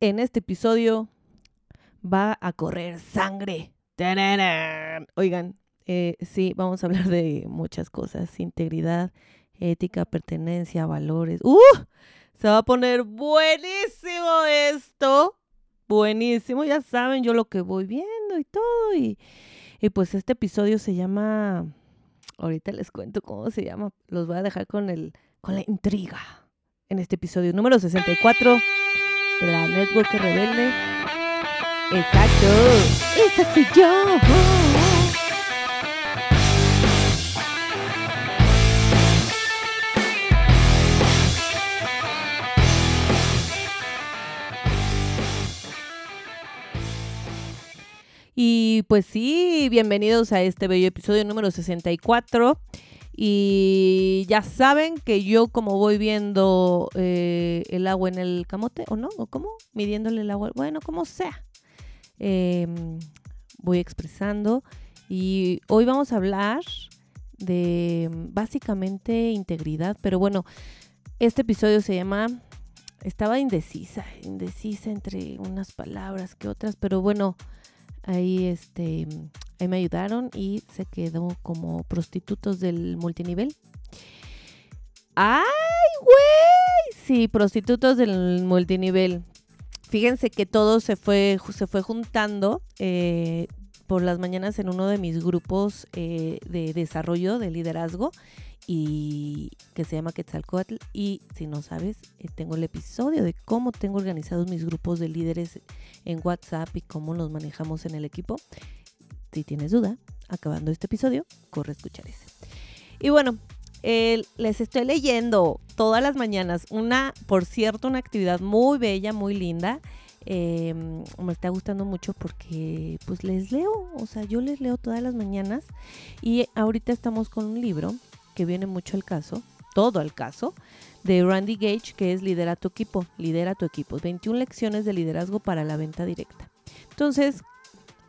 en este episodio va a correr sangre. Oigan, eh, sí, vamos a hablar de muchas cosas, integridad, ética, pertenencia, valores. ¡Uh! Se va a poner buenísimo esto. Buenísimo, ya saben yo lo que voy viendo y todo. Y, y pues este episodio se llama, ahorita les cuento cómo se llama, los voy a dejar con, el, con la intriga en este episodio número 64 la Network Rebelde. Exacto, esa soy yo. Y pues sí, bienvenidos a este bello episodio número 64. Y ya saben que yo como voy viendo eh, el agua en el camote, ¿o no? ¿O cómo? Midiéndole el agua. Bueno, como sea. Em, voy expresando. Y hoy vamos a hablar de básicamente integridad. Pero bueno, este episodio se llama... Estaba indecisa, indecisa entre unas palabras que otras, pero bueno, Ahí, este, ahí me ayudaron y se quedó como prostitutos del multinivel. ¡Ay, güey! Sí, prostitutos del multinivel. Fíjense que todo se fue, se fue juntando eh, por las mañanas en uno de mis grupos eh, de desarrollo, de liderazgo y que se llama Quetzalcoatl. Y si no sabes, eh, tengo el episodio de cómo tengo organizados mis grupos de líderes en WhatsApp y cómo los manejamos en el equipo. Si tienes duda, acabando este episodio, corre a escuchar ese. Y bueno, les estoy leyendo todas las mañanas una, por cierto, una actividad muy bella, muy linda. Em, me está gustando mucho porque pues les leo, o sea, yo les leo todas las mañanas y ahorita estamos con un libro que viene mucho al caso, todo al caso, de Randy Gage, que es Lidera tu equipo, lidera tu equipo, 21 lecciones de liderazgo para la venta directa. Entonces,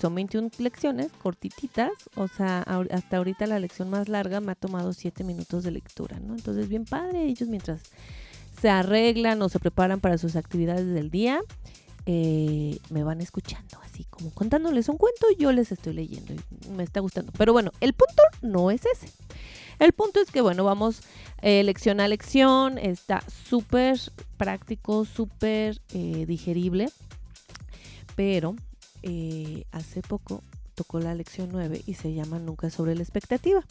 son 21 lecciones cortititas, o sea, hasta ahorita la lección más larga me ha tomado 7 minutos de lectura, ¿no? Entonces, bien padre, ellos mientras se arreglan o se preparan para sus actividades del día, eh, me van escuchando, así como contándoles un cuento, yo les estoy leyendo y me está gustando. Pero bueno, el punto no es ese. El punto es que, bueno, vamos eh, lección a lección, está súper práctico, súper eh, digerible, pero eh, hace poco tocó la lección 9 y se llama Nunca sobre la expectativa.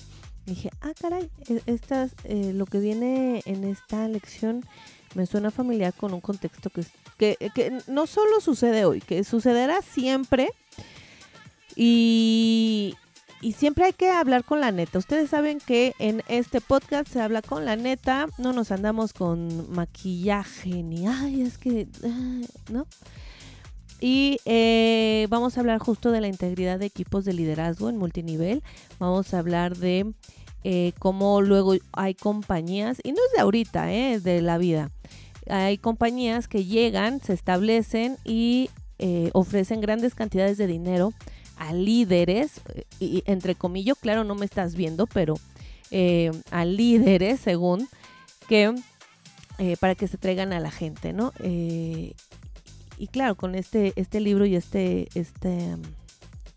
dije, ah, caray, e, lo que viene en esta lección me suena familiar con un contexto que, que, no solo sucede hoy, que sucederá siempre. Y, y siempre hay que hablar con la neta. Ustedes saben que en este podcast se habla con la neta, no nos andamos con maquillaje ni, ay, es que, ¿no? Y eh, vamos a hablar justo de la integridad de equipos de liderazgo en multinivel. Vamos a hablar de eh, cómo luego hay compañías, y no es de ahorita, eh, es de la vida. Hay compañías que llegan, se establecen y ofrecen grandes cantidades de dinero a líderes, y entre comillas, claro, no me estás viendo, pero eh, a líderes, según, que eh, para que se traigan a la gente, ¿no? Eh, y claro, con este, este libro y este, este,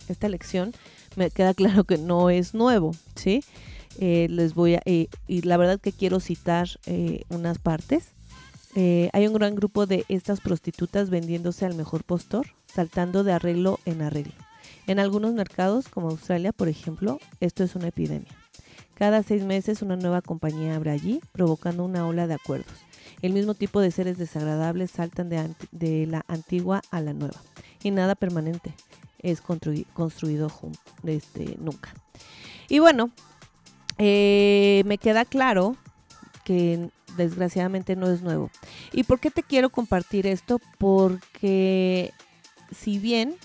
esta lección, me queda claro que no es nuevo, ¿sí? Les voy a, y la verdad que quiero citar unas partes. hay un gran grupo de estas prostitutas vendiéndose al mejor postor, saltando de arreglo en arreglo. En algunos mercados, como Australia, por ejemplo, esto es una epidemia. Cada seis meses una nueva compañía abre allí, provocando una ola de acuerdos. El mismo tipo de seres desagradables saltan de, la antigua a la nueva. Y nada permanente es construido este, nunca. Y bueno, eh, me queda claro que desgraciadamente no es nuevo. ¿Y por qué te quiero compartir esto? Porque si bien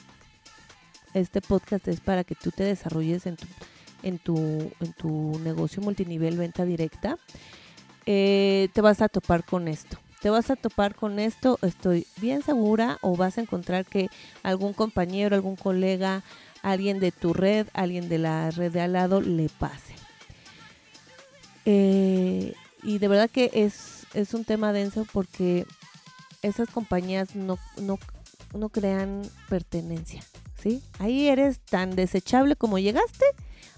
este podcast es para que tú te desarrolles en tu, negocio multinivel venta directa. Eh, te vas a topar con esto. Te vas a topar con esto, estoy bien segura, o vas a encontrar que algún compañero, algún colega, alguien de tu red, alguien de la red de al lado le pase. Eh, y de verdad que es, es un tema denso porque esas compañías no, no, no crean pertenencia, ¿sí? Ahí eres tan desechable como llegaste,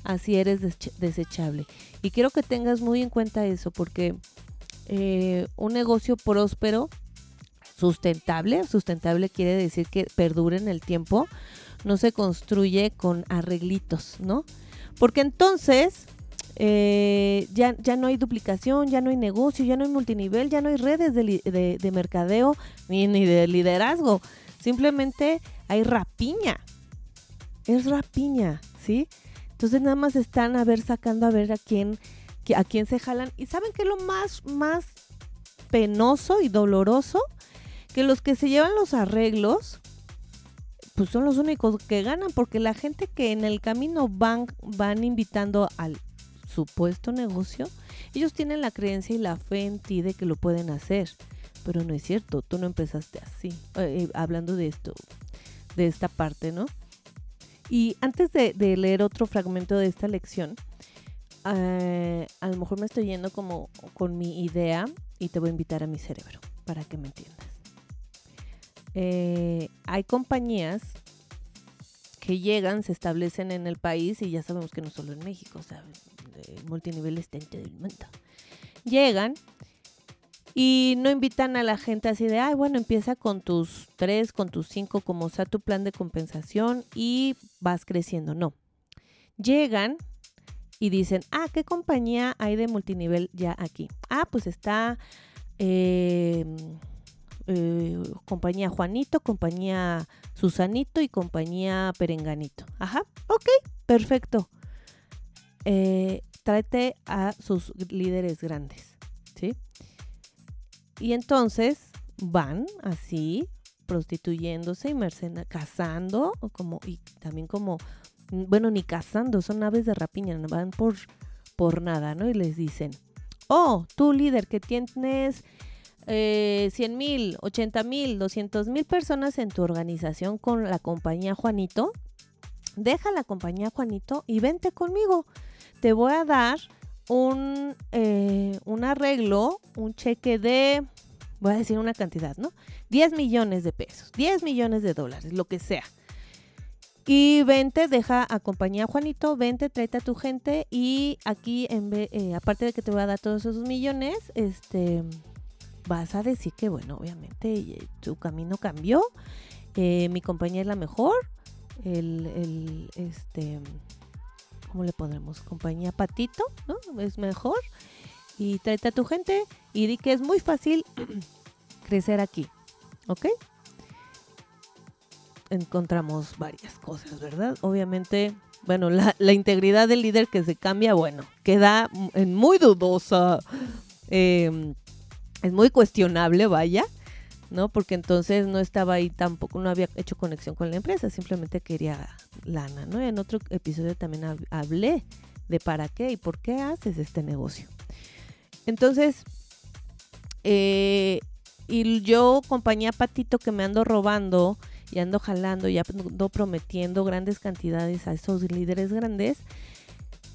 así eres desechable. Y quiero que tengas muy en cuenta eso, porque eh, un negocio próspero, sustentable, sustentable quiere decir que perdure en el tiempo, no se construye con arreglitos, ¿no? Porque entonces eh, ya, ya no hay duplicación, ya no hay negocio, ya no hay multinivel, ya no hay redes de, de, mercadeo ni, ni de liderazgo. Simplemente hay rapiña. Es rapiña, ¿sí? Entonces nada más están a ver sacando a ver a quién, a quién se jalan. Y saben que lo más, más penoso y doloroso, que los que se llevan los arreglos, pues son los únicos que ganan, porque la gente que en el camino van, van invitando al supuesto negocio, ellos tienen la creencia y la fe en ti de que lo pueden hacer. Pero no es cierto, tú no empezaste así, eh, eh, hablando de esto, de esta parte, ¿no? Y antes de, leer otro fragmento de esta lección, eh, a lo mejor me estoy yendo como con mi idea y te voy a invitar a mi cerebro para que me entiendas. Hay compañías que llegan, se establecen en el país y ya sabemos que no solo en México, ¿sabes? El multinivel está en todo el mundo. Llegan y no invitan a la gente así de, ay, bueno, empieza con tus tres, con tus cinco, como sea tu plan de compensación y vas creciendo. No. Llegan y dicen, ah, ¿qué compañía hay de multinivel ya aquí? Ah, pues está eh, eh, compañía Juanito, compañía Susanito y compañía Perenganito. Ajá, ok, perfecto. Eh, tráete a sus líderes grandes, ¿sí? Y entonces van así, prostituyéndose y mercena, casando, o como, y también como, bueno, ni casando, son aves de rapiña, van por, por nada, ¿no? Y les dicen, oh, tú líder que tienes eh, 100 mil, 80 mil, 200 mil personas en tu organización con la compañía Juanito, deja la compañía Juanito y vente conmigo. Te voy a dar un, eh, un arreglo, un cheque de, voy a decir una cantidad, ¿no? 10 millones de pesos, 10 millones de dólares, lo que sea. Y vente, deja a compañía Juanito, vente, tráete a tu gente y aquí, en eh, aparte de que te voy a dar todos esos millones, este, vas a decir que, bueno, obviamente eh, tu camino cambió, mi compañía es la mejor, el, el, este, ¿cómo le pondremos? Compañía Patito, ¿no? Es mejor. Y tráete a tu gente y di que es muy fácil crecer aquí, ¿ok? Encontramos varias cosas, ¿verdad? Obviamente, bueno, la, integridad del líder que se cambia, bueno, queda en muy dudosa, em, es muy cuestionable, vaya. ¿no? Porque entonces no estaba ahí tampoco, no había hecho conexión con la empresa, simplemente quería lana, ¿no? en otro episodio también hablé de para qué y por qué haces este negocio. Entonces, eh, y yo, compañía Patito, que me ando robando y ando jalando y ando prometiendo grandes cantidades a esos líderes grandes,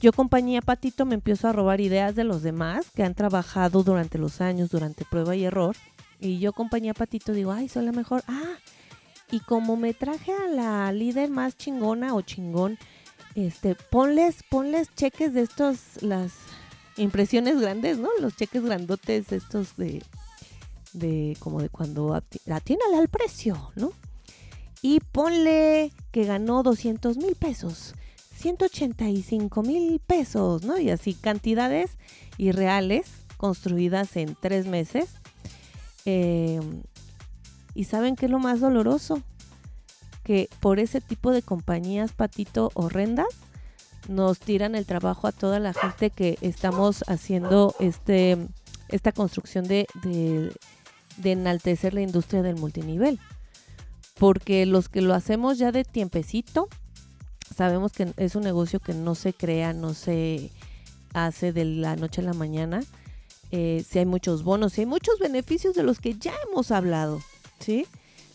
yo, compañía Patito, me empiezo a robar ideas de los demás que han trabajado durante los años, durante prueba y error y yo, compañía Patito, digo, ay, soy la mejor. Ah, y como me traje a la líder más chingona o chingón, este, ponles, ponles cheques de estos, las impresiones grandes, ¿no? Los cheques grandotes estos de, de como de cuando atínale al precio, ¿no? Y ponle que ganó 200 mil pesos, 185 mil pesos, ¿no? Y así cantidades irreales construidas en tres meses Em, y saben qué es lo más doloroso? Que por ese tipo de compañías patito horrendas nos tiran el trabajo a toda la gente que estamos haciendo este, esta construcción de, de enaltecer la industria del multinivel. Porque los que lo hacemos ya de tiempecito, sabemos que es un negocio que no se crea, no se hace de la noche a la mañana eh, si hay muchos bonos, si hay muchos beneficios de los que ya hemos hablado, ¿sí?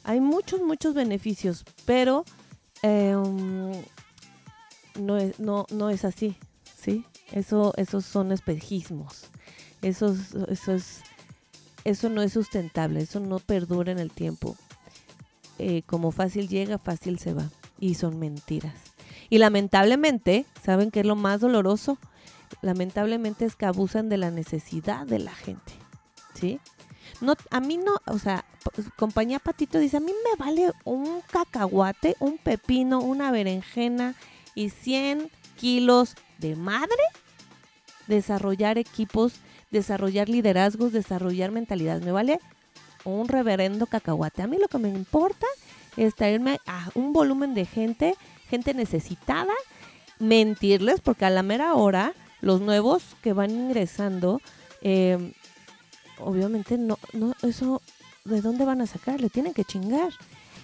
Hay muchos, muchos beneficios, pero em, no, es, no, no es así, ¿sí? Eso, esos son espejismos. Esos, esos eso no es sustentable, eso no perdura en el tiempo. Eh, como fácil llega, fácil se va. Y son mentiras. Y lamentablemente, ¿saben qué es lo más doloroso? Lamentablemente es que abusan de la necesidad de la gente. ¿Sí? No, a mí no, o sea, compañía Patito dice, a mí me vale un cacahuate, un pepino, una berenjena y 100 kilos de madre desarrollar equipos, desarrollar liderazgos, desarrollar mentalidad. Me vale un reverendo cacahuate. A mí lo que me importa es traerme a un volumen de gente, gente necesitada, mentirles, porque a la mera hora los nuevos que van ingresando, eh, obviamente no, no, eso, ¿de dónde van a sacar? Le tienen que chingar.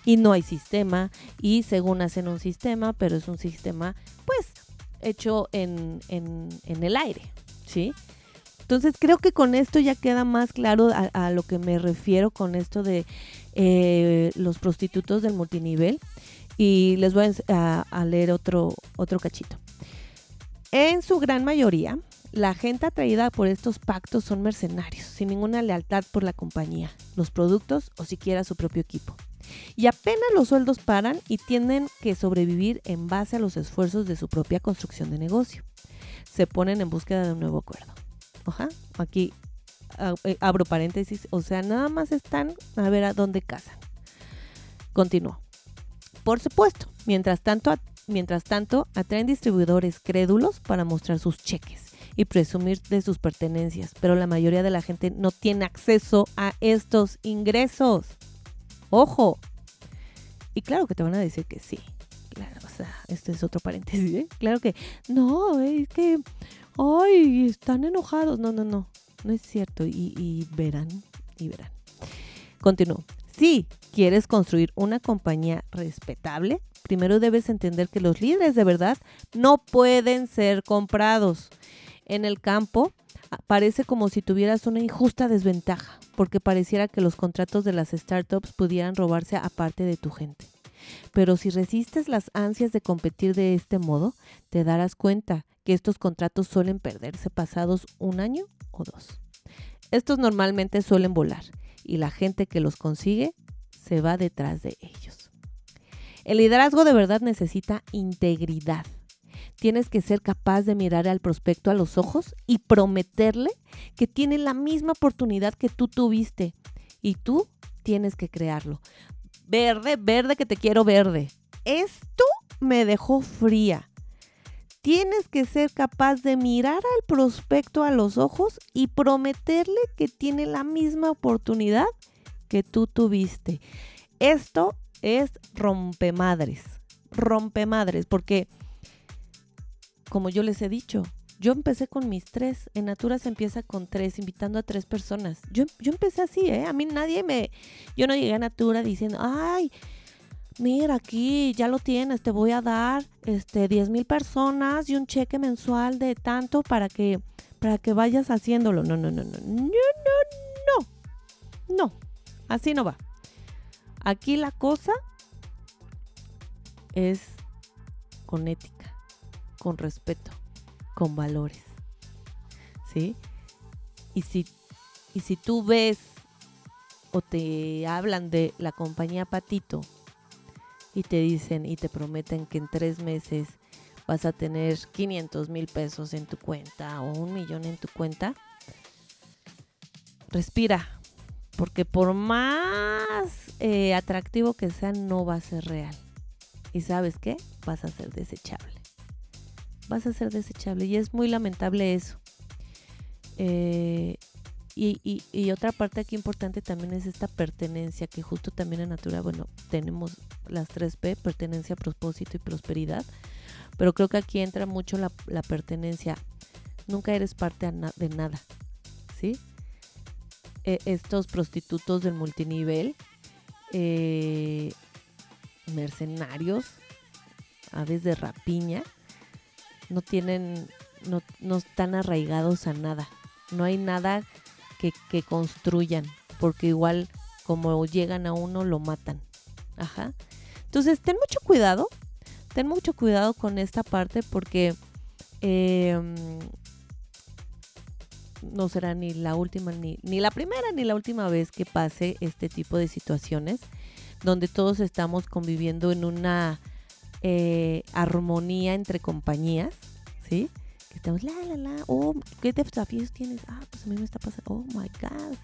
Y no hay sistema, y según hacen un sistema, pero es un sistema, pues, hecho en, en, en el aire, ¿sí? Entonces creo que con esto ya queda más claro a, lo que me refiero con esto de eh, los prostitutos del multinivel. Y les voy a, leer otro, otro cachito. En su gran mayoría, la gente atraída por estos pactos son mercenarios, sin ninguna lealtad por la compañía, los productos o siquiera su propio equipo. Y apenas los sueldos paran y tienen que sobrevivir en base a los esfuerzos de su propia construcción de negocio. Se ponen en búsqueda de un nuevo acuerdo. Ajá, aquí eh, abro paréntesis, o sea, nada más están a ver a dónde casan. Continúo. Por supuesto, mientras tanto, mientras tanto atraen distribuidores crédulos para mostrar sus cheques y presumir de sus pertenencias, pero la mayoría de la gente no tiene acceso a estos ingresos. Ojo. Y claro que te van a decir que sí. Claro, o sea, esto es otro paréntesis, ¿eh? Claro que no, es que, ay, están enojados. No, no, no, no es cierto. Y, y verán, y verán. Continúo. Si quieres construir una compañía respetable, primero debes entender que los líderes de verdad no pueden ser comprados en el campo parece como si tuvieras una injusta desventaja, porque pareciera que los contratos de las startups pudieran robarse a parte de tu gente. Pero si resistes las ansias de competir de este modo, te darás cuenta que estos contratos suelen perderse pasados un año o dos. Estos normalmente suelen volar y la gente que los consigue se va detrás de ellos. El liderazgo de verdad necesita integridad tienes que ser capaz de mirar al prospecto a los ojos y prometerle que tiene la misma oportunidad que tú tuviste. Y tú tienes que crearlo. Verde, verde que te quiero verde. Esto me dejó fría. Tienes que ser capaz de mirar al prospecto a los ojos y prometerle que tiene la misma oportunidad que tú tuviste. Esto es rompemadres. Rompemadres, porque como yo les he dicho, yo empecé con mis tres. En Natura se empieza con tres, invitando a tres personas. Yo, yo empecé así, ¿eh? A mí nadie me... Yo no llegué a Natura diciendo, ay, mira aquí, ya lo tienes, te voy a dar este 10 mil personas y un cheque mensual de tanto para que, para que vayas haciéndolo. No, no, no, no, no, no, no. No, así no va. Aquí la cosa es con ética con respeto, con valores. ¿Sí? Y si, y si tú ves o te hablan de la compañía Patito y te dicen y te prometen que en tres meses vas a tener 500 mil pesos en tu cuenta o un millón en tu cuenta, respira, porque por más eh, atractivo que sea, no va a ser real. ¿Y sabes qué? Vas a ser desechable vas a ser desechable y es muy lamentable eso. Eh, y, otra parte aquí importante también es esta pertenencia, que justo también en Natura, bueno, tenemos las 3P, pertenencia, propósito y prosperidad, pero creo que aquí entra mucho la, pertenencia. Nunca eres parte de nada, ¿sí? E, estos prostitutos del multinivel, eh, mercenarios, aves de rapiña, no tienen, no, no están arraigados a nada. No hay nada que, construyan, porque igual como llegan a uno lo matan. Ajá. Entonces, ten mucho cuidado, ten mucho cuidado con esta parte porque em, no será ni la última, ni, ni la primera, ni la última vez que pase este tipo de situaciones donde todos estamos conviviendo en una eh, armonía entre compañías, ¿sí? Estamos, la, la, la, oh, ¿qué desafíos tienes? Ah, pues a mí me está pasando, oh my God,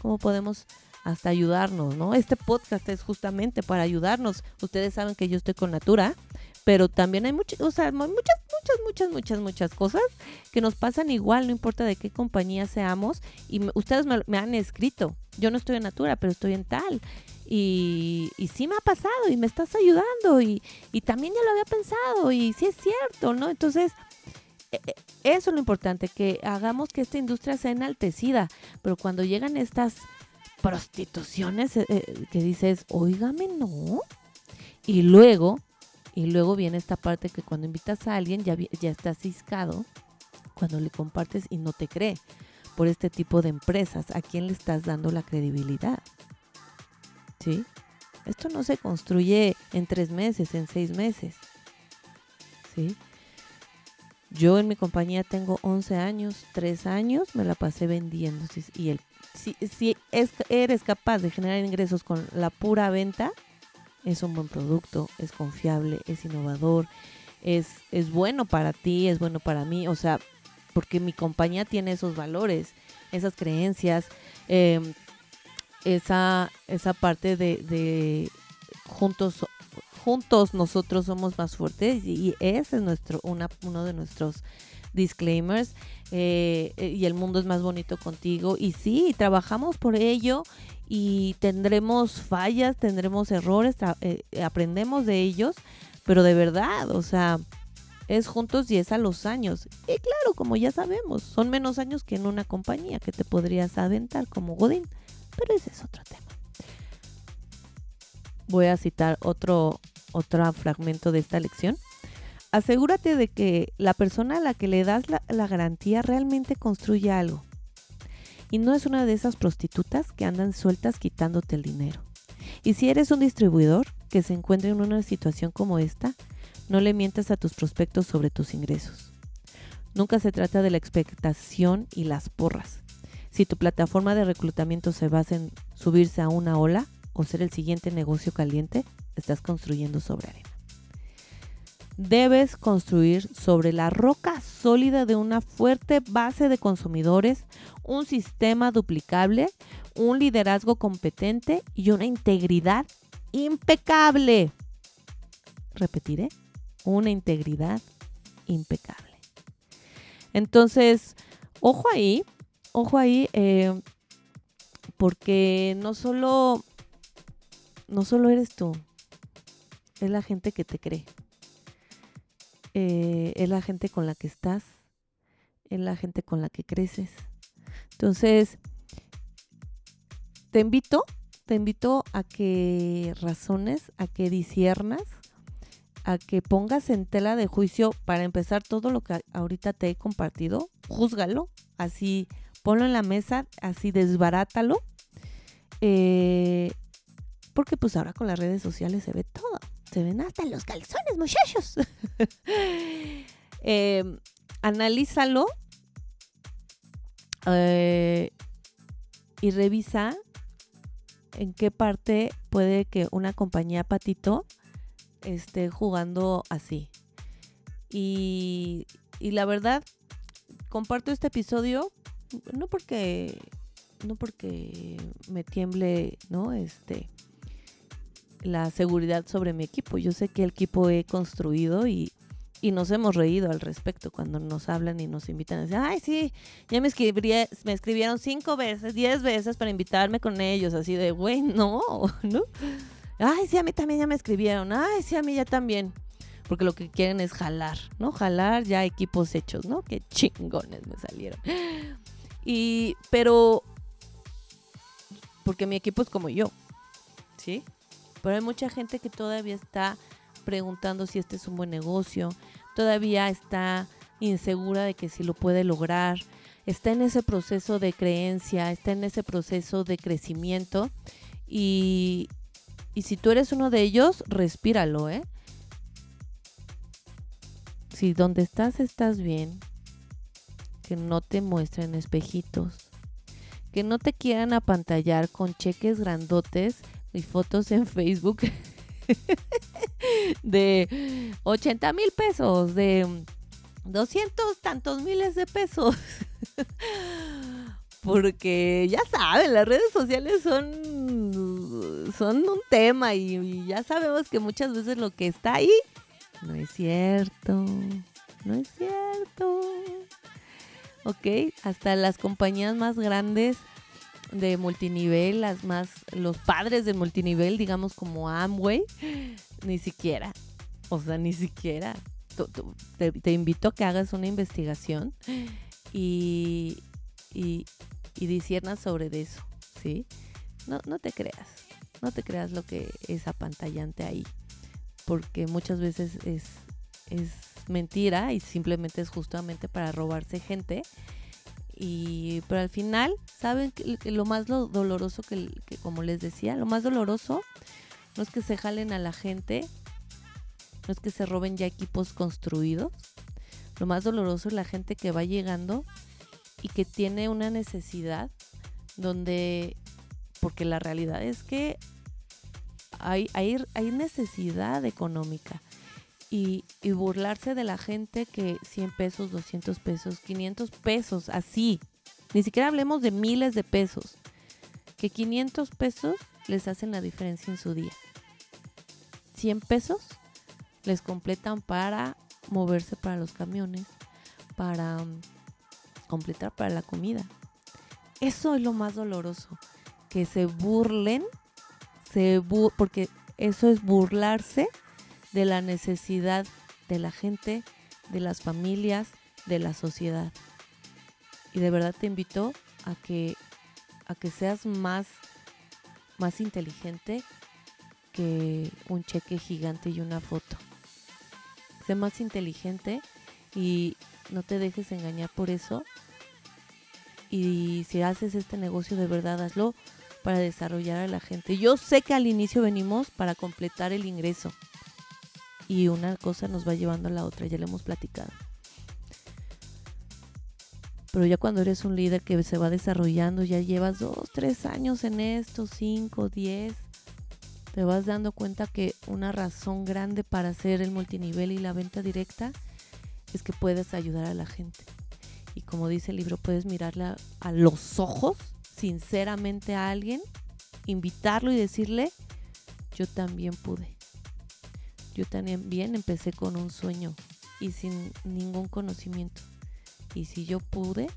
¿cómo podemos hasta ayudarnos, ¿no? Este podcast es justamente para ayudarnos. Ustedes saben que yo estoy con Natura, pero también hay muchas, o sea, muchas, muchas, muchas, muchas, muchas cosas que nos pasan igual, no importa de qué compañía seamos. Y ustedes me, han escrito, yo no estoy en Natura, pero estoy en tal. Y, y sí me ha pasado y me estás ayudando y, y también ya lo había pensado y sí es cierto, ¿no? Entonces, eso es lo importante, que hagamos que esta industria sea enaltecida, pero cuando llegan estas prostituciones eh, eh, que dices, oígame, no. Y luego, y luego viene esta parte que cuando invitas a alguien ya, ya está ciscado, cuando le compartes y no te cree por este tipo de empresas, ¿a quién le estás dando la credibilidad? ¿Sí? Esto no se construye en tres meses, en seis meses. ¿Sí? Yo en mi compañía tengo 11 años, 3 años, me la pasé vendiendo. Y el, si, si es, eres capaz de generar ingresos con la pura venta, es un buen producto, es confiable, es innovador, es, es bueno para ti, es bueno para mí. O sea, porque mi compañía tiene esos valores, esas creencias, em, esa, esa parte de, de juntos juntos nosotros somos más fuertes y ese es nuestro una, uno de nuestros disclaimers eh, eh, y el mundo es más bonito contigo. Y sí trabajamos por ello y tendremos fallas tendremos errores eh, aprendemos de ellos pero de verdad o sea es juntos y es a los años. Y claro como ya sabemos son menos años que en una compañía que te podrías aventar como Godín pero ese es otro tema. Voy a citar otro otro fragmento de esta lección. Asegúrate de que la persona a la que le das la, garantía realmente construye algo. Y no es una de esas prostitutas que andan sueltas quitándote el dinero. Y si eres un distribuidor que se encuentra en una situación como esta, no le mientas a tus prospectos sobre tus ingresos. Nunca se trata de la expectación y las porras. Si tu plataforma de reclutamiento se basa en subirse a una ola o ser el siguiente negocio caliente, estás construyendo sobre arena. Debes construir sobre la roca sólida de una fuerte base de consumidores, un sistema duplicable, un liderazgo competente y una integridad impecable. Repetiré, una integridad impecable. Entonces, ojo ahí, ojo ahí, eh, porque no solo, no solo eres tú, es la gente que te cree. Eh, es la gente con la que estás, es la gente con la que creces. Entonces, te invito, te invito a que razones, a que disiernas, a que pongas en tela de juicio, para empezar, todo lo que ahorita te he compartido, júzgalo, así, ponlo en la mesa, así desbarátalo. Eh, porque pues ahora con las redes sociales se ve todo. Se ven hasta los calzones, muchachos. Em, analízalo eh, y revisa en qué parte puede que una compañía patito esté jugando así. Y, y la verdad, comparto este episodio no porque no porque me tiemble, ¿no? Este la seguridad sobre mi equipo. Yo sé que el equipo he construido y, nos hemos reído al respecto cuando nos hablan y nos invitan decir, ay, sí, ya me, me escribieron cinco veces, diez veces para invitarme con ellos, así de, güey, no, ¿no? Ay, sí, a mí también ya me escribieron, ay, sí, a mí ya también. Porque lo que quieren es jalar, ¿no? Jalar ya equipos hechos, ¿no? Qué chingones me salieron. Y, pero, porque mi equipo es como yo, ¿sí? Pero hay mucha gente que todavía está preguntando si este es un buen negocio, todavía está insegura de que si lo puede lograr, está en ese proceso de creencia, está en ese proceso de crecimiento y, y si tú eres uno de ellos, respíralo, ¿eh? Si donde estás estás bien, que no te muestren espejitos, que no te quieran apantallar con cheques grandotes y fotos en Facebook de 80 mil pesos, de 200 tantos miles de pesos. Porque ya saben, las redes sociales son, son un tema y, ya sabemos que muchas veces lo que está ahí no es cierto. No es cierto. Ok, hasta las compañías más grandes de multinivel, las más, los padres de multinivel, digamos como Amway, ni siquiera. O sea, ni siquiera. Te, te invito a que hagas una investigación y, y, y sobre eso, ¿sí? No, no te creas, no te creas lo que es apantallante ahí, porque muchas veces es, es mentira y simplemente es justamente para robarse gente. Y, pero al final, ¿saben que, lo más doloroso que, que, como les decía, lo más doloroso no es que se jalen a la gente, no es que se roben ya equipos construidos, lo más doloroso es la gente que va llegando y que tiene una necesidad donde, porque la realidad es que hay, hay, hay necesidad económica y, y, burlarse de la gente que 100 pesos, 200 pesos, 500 pesos, así, ni siquiera hablemos de miles de pesos, que 500 pesos les hacen la diferencia en su día. 100 pesos les completan para moverse para los camiones, para completar para la comida. Eso es lo más doloroso, que se burlen, se porque eso es burlarse de la necesidad de la gente, de las familias, de la sociedad. Y de verdad te invito a que a que seas más más inteligente que un cheque gigante y una foto. Sé más inteligente y no te dejes engañar por eso. Y si haces este negocio de verdad, hazlo para desarrollar a la gente. Yo sé que al inicio venimos para completar el ingreso. Y una cosa nos va llevando a la otra, ya le hemos platicado. Pero ya cuando eres un líder que se va desarrollando, ya llevas dos, tres años en esto, cinco, diez, te vas dando cuenta que una razón grande para hacer el multinivel y la venta directa es que puedes ayudar a la gente. Y como dice el libro, puedes mirarle a los ojos sinceramente a alguien, invitarlo y decirle, yo también pude. Yo también empecé con un sueño y sin ningún conocimiento. Y si yo pude,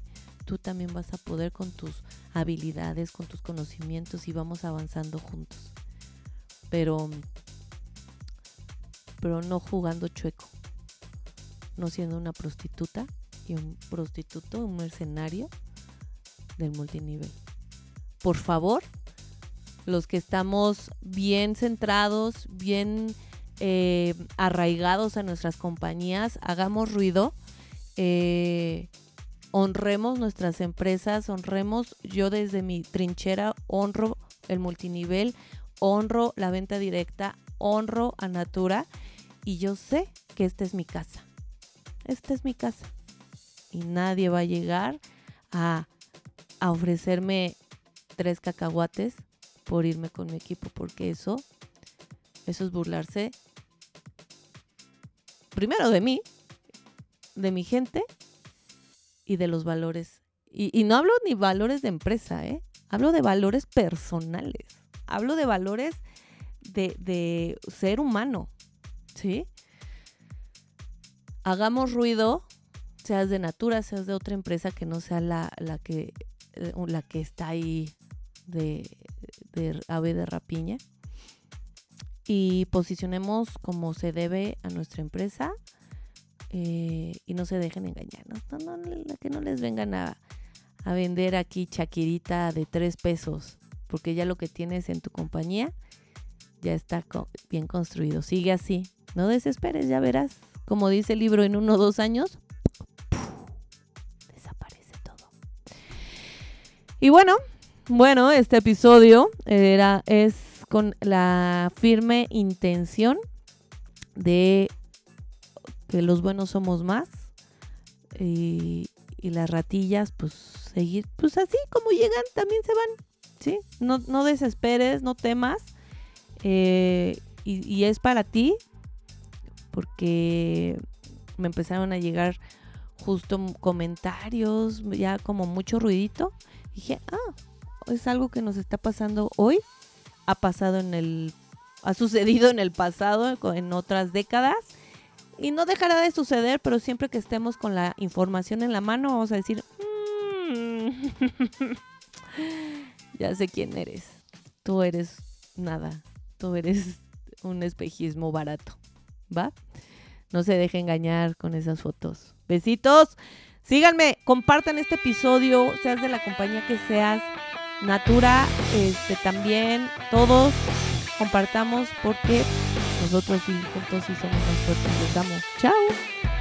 tú también vas a poder con tus habilidades, con tus conocimientos y vamos avanzando juntos. Pero pero no jugando chueco no siendo una prostituta y un prostituto, un mercenario del multinivel. Por favor, los que estamos bien centrados, bien eh, arraigados a nuestras compañías, hagamos ruido, eh, honremos nuestras empresas, honremos, yo desde mi trinchera honro el multinivel, honro la venta directa, honro a Natura y yo sé que esta es mi casa esta es mi casa. Y nadie va a llegar a, ofrecerme tres cacahuates por irme con mi equipo, porque eso, eso es burlarse primero de mí, de mi gente y de los valores. Y, no hablo ni valores de empresa, ¿eh? Hablo de valores personales. Hablo de valores de, ser humano, ¿sí? hagamos ruido, seas de Natura, seas de otra empresa que no sea la, la que, eh, la que está ahí de, de ave de rapiña. Y posicionemos como se debe a nuestra empresa eh, y no se dejen engañar. No, que no les vengan a, a vender aquí chaquirita de tres pesos, porque ya lo que tienes en tu compañía ya está bien construido. Sigue así, no desesperes, ya verás como dice el libro, en uno o dos años, desaparece todo. Y bueno, bueno, este episodio era, es con la firme intención de que los buenos somos más y, las ratillas, pues seguir, pues así como llegan, también se van, ¿sí? No, no desesperes, no temas. Eh, y es para ti, porque me empezaron a llegar justo comentarios, ya como mucho ruidito. Dije, ah, es algo que nos está pasando hoy, ha pasado en el, ha sucedido en el pasado, en otras décadas, y no dejará de suceder, pero siempre que estemos con la información en la mano, vamos a decir, mm, ya sé quién eres, tú eres nada, tú eres un espejismo barato, ¿va? No se deje engañar con esas fotos. Besitos. Síganme, compartan este episodio, seas de la compañía que seas. Natura, este también, todos compartamos porque nosotros sí, juntos sí somos más fuertes. Les damos. Chao.